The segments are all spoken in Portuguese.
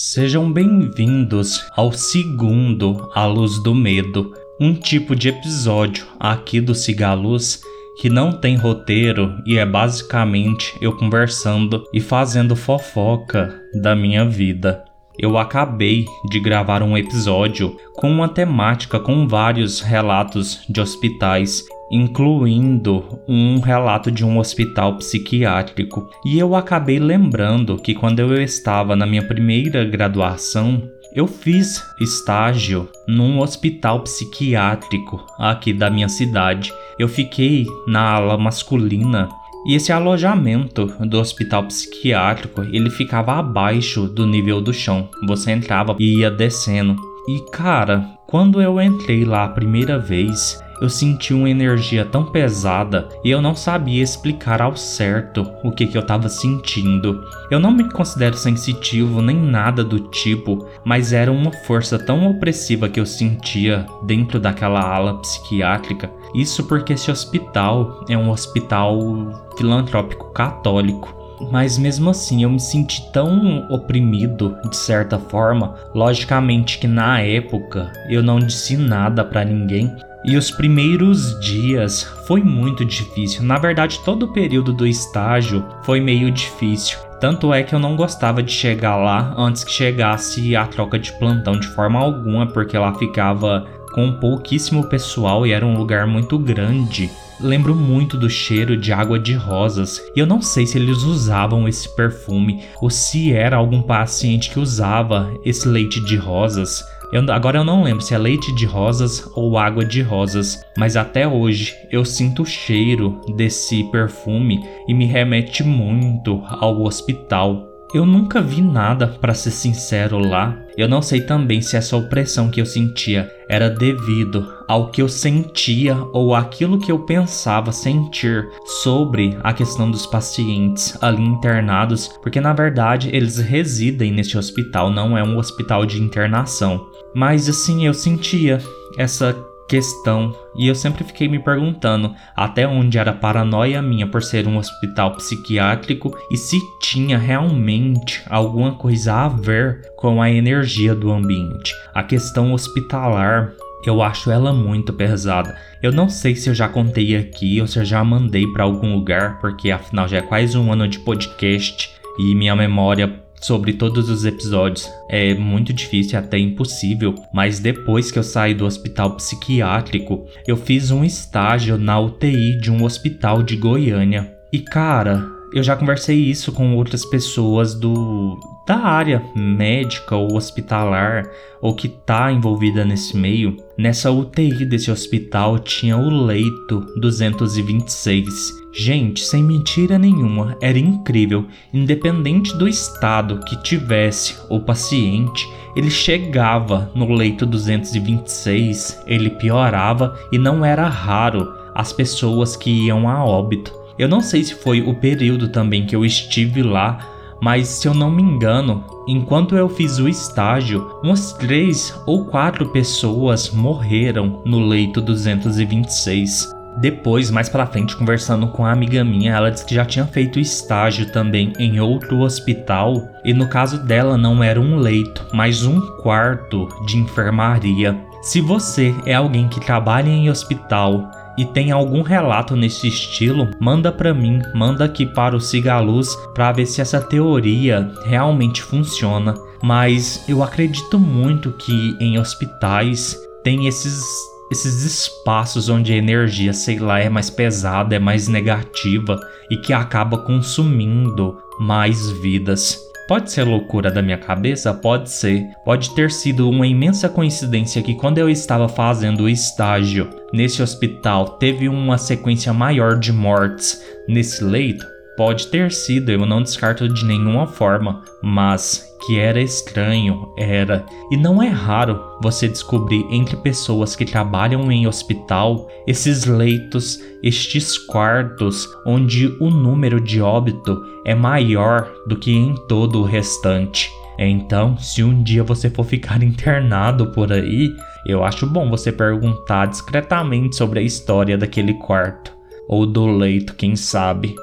Sejam bem-vindos ao segundo A Luz do Medo, um tipo de episódio aqui do Cigaluz que não tem roteiro e é basicamente eu conversando e fazendo fofoca da minha vida. Eu acabei de gravar um episódio com uma temática com vários relatos de hospitais incluindo um relato de um hospital psiquiátrico. E eu acabei lembrando que quando eu estava na minha primeira graduação, eu fiz estágio num hospital psiquiátrico aqui da minha cidade. Eu fiquei na ala masculina e esse alojamento do hospital psiquiátrico, ele ficava abaixo do nível do chão. Você entrava e ia descendo. E cara, quando eu entrei lá a primeira vez, eu senti uma energia tão pesada e eu não sabia explicar ao certo o que, que eu estava sentindo. Eu não me considero sensitivo nem nada do tipo, mas era uma força tão opressiva que eu sentia dentro daquela ala psiquiátrica. Isso porque esse hospital é um hospital filantrópico católico. Mas mesmo assim eu me senti tão oprimido de certa forma. Logicamente que na época eu não disse nada para ninguém, e os primeiros dias foi muito difícil. Na verdade, todo o período do estágio foi meio difícil. Tanto é que eu não gostava de chegar lá antes que chegasse a troca de plantão de forma alguma, porque lá ficava com pouquíssimo pessoal e era um lugar muito grande. Lembro muito do cheiro de água de rosas, e eu não sei se eles usavam esse perfume ou se era algum paciente que usava esse leite de rosas. Eu, agora eu não lembro se é leite de rosas ou água de rosas, mas até hoje eu sinto o cheiro desse perfume e me remete muito ao hospital. Eu nunca vi nada, para ser sincero, lá. Eu não sei também se essa opressão que eu sentia era devido ao que eu sentia ou aquilo que eu pensava sentir sobre a questão dos pacientes ali internados, porque na verdade eles residem neste hospital, não é um hospital de internação. Mas assim, eu sentia essa questão e eu sempre fiquei me perguntando até onde era paranoia minha por ser um hospital psiquiátrico e se tinha realmente alguma coisa a ver com a energia do ambiente. A questão hospitalar eu acho ela muito pesada. Eu não sei se eu já contei aqui ou se eu já mandei para algum lugar, porque afinal já é quase um ano de podcast e minha memória sobre todos os episódios. É muito difícil, até impossível, mas depois que eu saí do hospital psiquiátrico, eu fiz um estágio na UTI de um hospital de Goiânia. E cara, eu já conversei isso com outras pessoas do da área médica ou hospitalar ou que tá envolvida nesse meio. Nessa UTI desse hospital tinha o leito 226 Gente, sem mentira nenhuma, era incrível. Independente do estado que tivesse o paciente, ele chegava no leito 226, ele piorava e não era raro as pessoas que iam a óbito. Eu não sei se foi o período também que eu estive lá, mas se eu não me engano, enquanto eu fiz o estágio, umas três ou quatro pessoas morreram no leito 226. Depois, mais pra frente, conversando com a amiga minha, ela disse que já tinha feito estágio também em outro hospital e no caso dela não era um leito, mas um quarto de enfermaria. Se você é alguém que trabalha em hospital e tem algum relato nesse estilo, manda para mim, manda aqui para o Cigaluz para ver se essa teoria realmente funciona. Mas eu acredito muito que em hospitais tem esses esses espaços onde a energia, sei lá, é mais pesada, é mais negativa e que acaba consumindo mais vidas. Pode ser loucura da minha cabeça? Pode ser. Pode ter sido uma imensa coincidência que quando eu estava fazendo o estágio nesse hospital teve uma sequência maior de mortes nesse leito? Pode ter sido, eu não descarto de nenhuma forma, mas que era estranho, era. E não é raro você descobrir entre pessoas que trabalham em hospital esses leitos, estes quartos onde o número de óbito é maior do que em todo o restante. Então, se um dia você for ficar internado por aí, eu acho bom você perguntar discretamente sobre a história daquele quarto ou do leito, quem sabe.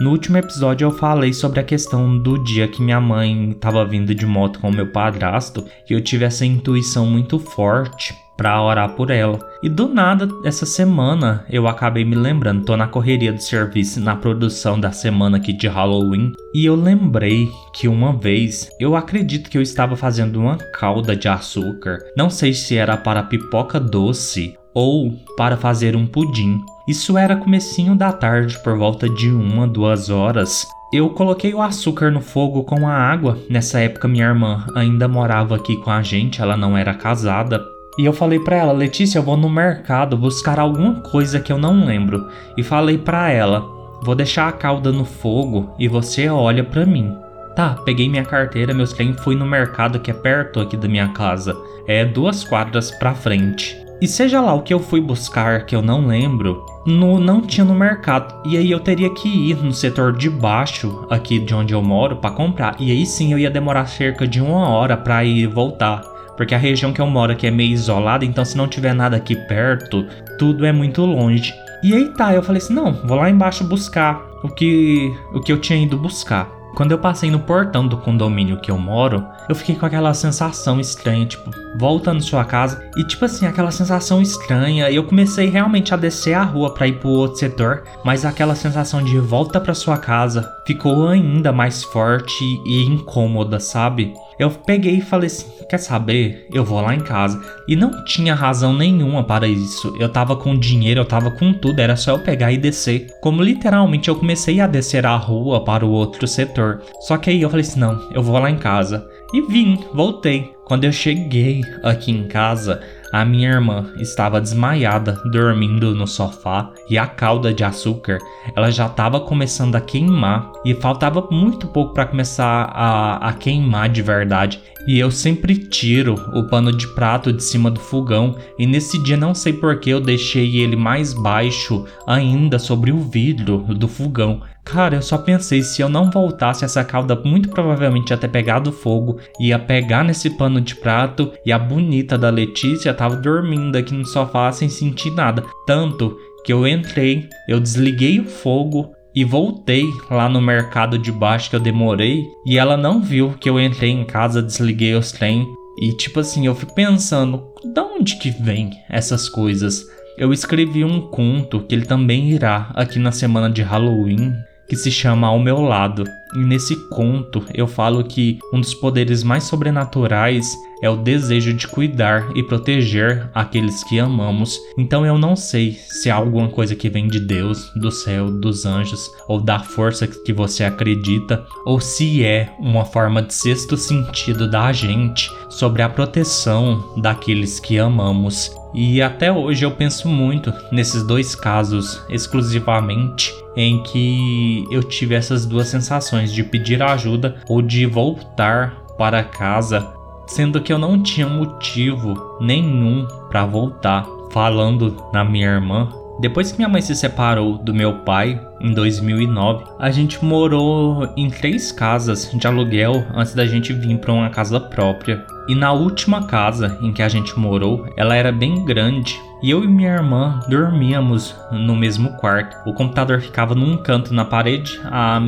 No último episódio eu falei sobre a questão do dia que minha mãe estava vindo de moto com meu padrasto e eu tive essa intuição muito forte para orar por ela. E do nada, essa semana eu acabei me lembrando, tô na correria do serviço, na produção da semana aqui de Halloween, e eu lembrei que uma vez eu acredito que eu estava fazendo uma calda de açúcar. Não sei se era para pipoca doce ou para fazer um pudim. Isso era comecinho da tarde, por volta de uma, duas horas. Eu coloquei o açúcar no fogo com a água. Nessa época minha irmã ainda morava aqui com a gente, ela não era casada. E eu falei para ela, Letícia, eu vou no mercado buscar alguma coisa que eu não lembro. E falei para ela, vou deixar a calda no fogo e você olha para mim. Tá, peguei minha carteira, meus trem, fui no mercado que é perto aqui da minha casa. É duas quadras pra frente. E seja lá o que eu fui buscar, que eu não lembro, no, não tinha no mercado. E aí eu teria que ir no setor de baixo, aqui de onde eu moro, para comprar. E aí sim eu ia demorar cerca de uma hora para ir voltar. Porque a região que eu moro aqui é meio isolada, então se não tiver nada aqui perto, tudo é muito longe. E aí tá, eu falei assim: não, vou lá embaixo buscar o que, o que eu tinha ido buscar. Quando eu passei no portão do condomínio que eu moro, eu fiquei com aquela sensação estranha, tipo, volta na sua casa e tipo assim, aquela sensação estranha. Eu comecei realmente a descer a rua para ir pro outro setor, mas aquela sensação de volta para sua casa ficou ainda mais forte e incômoda, sabe? Eu peguei e falei assim: quer saber? Eu vou lá em casa. E não tinha razão nenhuma para isso. Eu tava com dinheiro, eu tava com tudo, era só eu pegar e descer. Como literalmente eu comecei a descer a rua para o outro setor. Só que aí eu falei assim: não, eu vou lá em casa. E vim, voltei. Quando eu cheguei aqui em casa, a minha irmã estava desmaiada, dormindo no sofá, e a calda de açúcar, ela já estava começando a queimar, e faltava muito pouco para começar a, a queimar de verdade. E eu sempre tiro o pano de prato de cima do fogão, e nesse dia não sei porque eu deixei ele mais baixo ainda sobre o vidro do fogão. Cara, eu só pensei, se eu não voltasse, essa calda muito provavelmente ia ter pegado fogo, ia pegar nesse pano de prato e a bonita da Letícia tava dormindo aqui no sofá sem sentir nada. Tanto que eu entrei, eu desliguei o fogo e voltei lá no mercado de baixo que eu demorei e ela não viu que eu entrei em casa, desliguei os trem e tipo assim, eu fico pensando, de onde que vem essas coisas? Eu escrevi um conto que ele também irá aqui na semana de Halloween que se chama Ao Meu Lado. E nesse conto eu falo que um dos poderes mais sobrenaturais é o desejo de cuidar e proteger aqueles que amamos. Então eu não sei se é alguma coisa que vem de Deus, do céu, dos anjos ou da força que você acredita, ou se é uma forma de sexto sentido da gente sobre a proteção daqueles que amamos. E até hoje eu penso muito nesses dois casos exclusivamente em que eu tive essas duas sensações de pedir ajuda ou de voltar para casa, sendo que eu não tinha motivo nenhum para voltar. Falando na minha irmã, depois que minha mãe se separou do meu pai em 2009, a gente morou em três casas de aluguel antes da gente vir para uma casa própria. E na última casa em que a gente morou, ela era bem grande e eu e minha irmã dormíamos no mesmo quarto. O computador ficava num canto na parede, a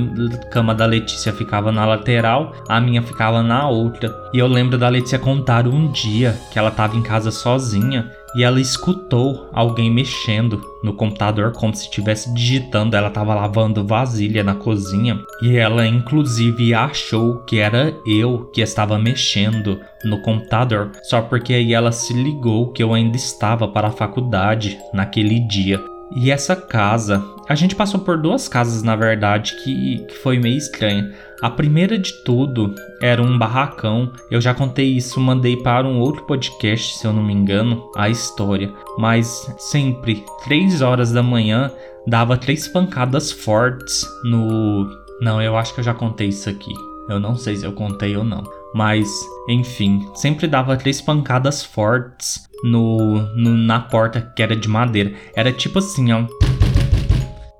cama da Letícia ficava na lateral, a minha ficava na outra. E eu lembro da Letícia contar um dia que ela estava em casa sozinha e ela escutou alguém mexendo no computador como se estivesse digitando. Ela estava lavando vasilha na cozinha e ela inclusive achou que era eu que estava mexendo no computador, só porque aí ela se ligou que eu ainda estava para a faculdade naquele dia. E essa casa, a gente passou por duas casas na verdade que, que foi meio estranha. A primeira de tudo era um barracão. Eu já contei isso, mandei para um outro podcast, se eu não me engano, a história. Mas sempre, três horas da manhã, dava três pancadas fortes no. Não, eu acho que eu já contei isso aqui. Eu não sei se eu contei ou não. Mas, enfim, sempre dava três pancadas fortes no, no, na porta que era de madeira. Era tipo assim, ó.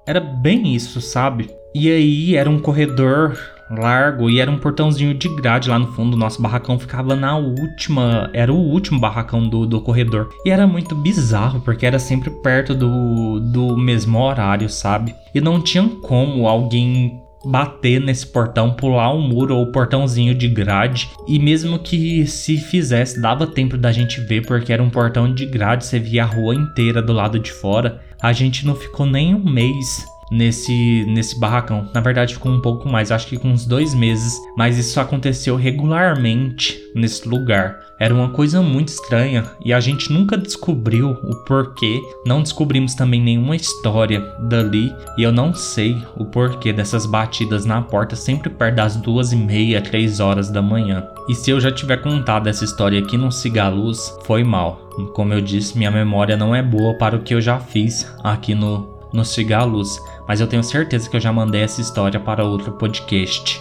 Era bem isso, sabe? E aí era um corredor largo e era um portãozinho de grade lá no fundo. Nosso barracão ficava na última, era o último barracão do, do corredor. E era muito bizarro porque era sempre perto do, do mesmo horário, sabe? E não tinha como alguém bater nesse portão, pular um muro ou portãozinho de grade. E mesmo que se fizesse, dava tempo da gente ver, porque era um portão de grade, você via a rua inteira do lado de fora. A gente não ficou nem um mês nesse, nesse barracão. Na verdade, ficou um pouco mais, acho que com uns dois meses. Mas isso aconteceu regularmente nesse lugar. Era uma coisa muito estranha e a gente nunca descobriu o porquê. Não descobrimos também nenhuma história dali e eu não sei o porquê dessas batidas na porta sempre perto das duas e meia, três horas da manhã. E se eu já tiver contado essa história aqui no Cigaluz, foi mal. Como eu disse, minha memória não é boa para o que eu já fiz aqui no no Cigaluz, mas eu tenho certeza que eu já mandei essa história para outro podcast.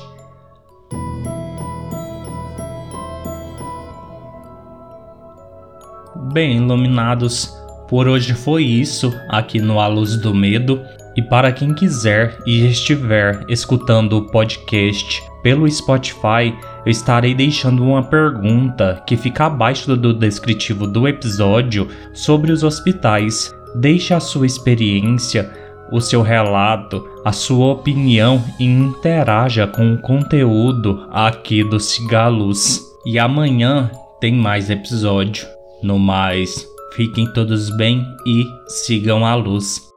Bem, iluminados, por hoje foi isso aqui no A Luz do Medo. E para quem quiser e estiver escutando o podcast pelo Spotify, eu estarei deixando uma pergunta que fica abaixo do descritivo do episódio sobre os hospitais. Deixe a sua experiência, o seu relato, a sua opinião e interaja com o conteúdo aqui do Cigaluz. E amanhã tem mais episódio. No mais, fiquem todos bem e sigam a luz.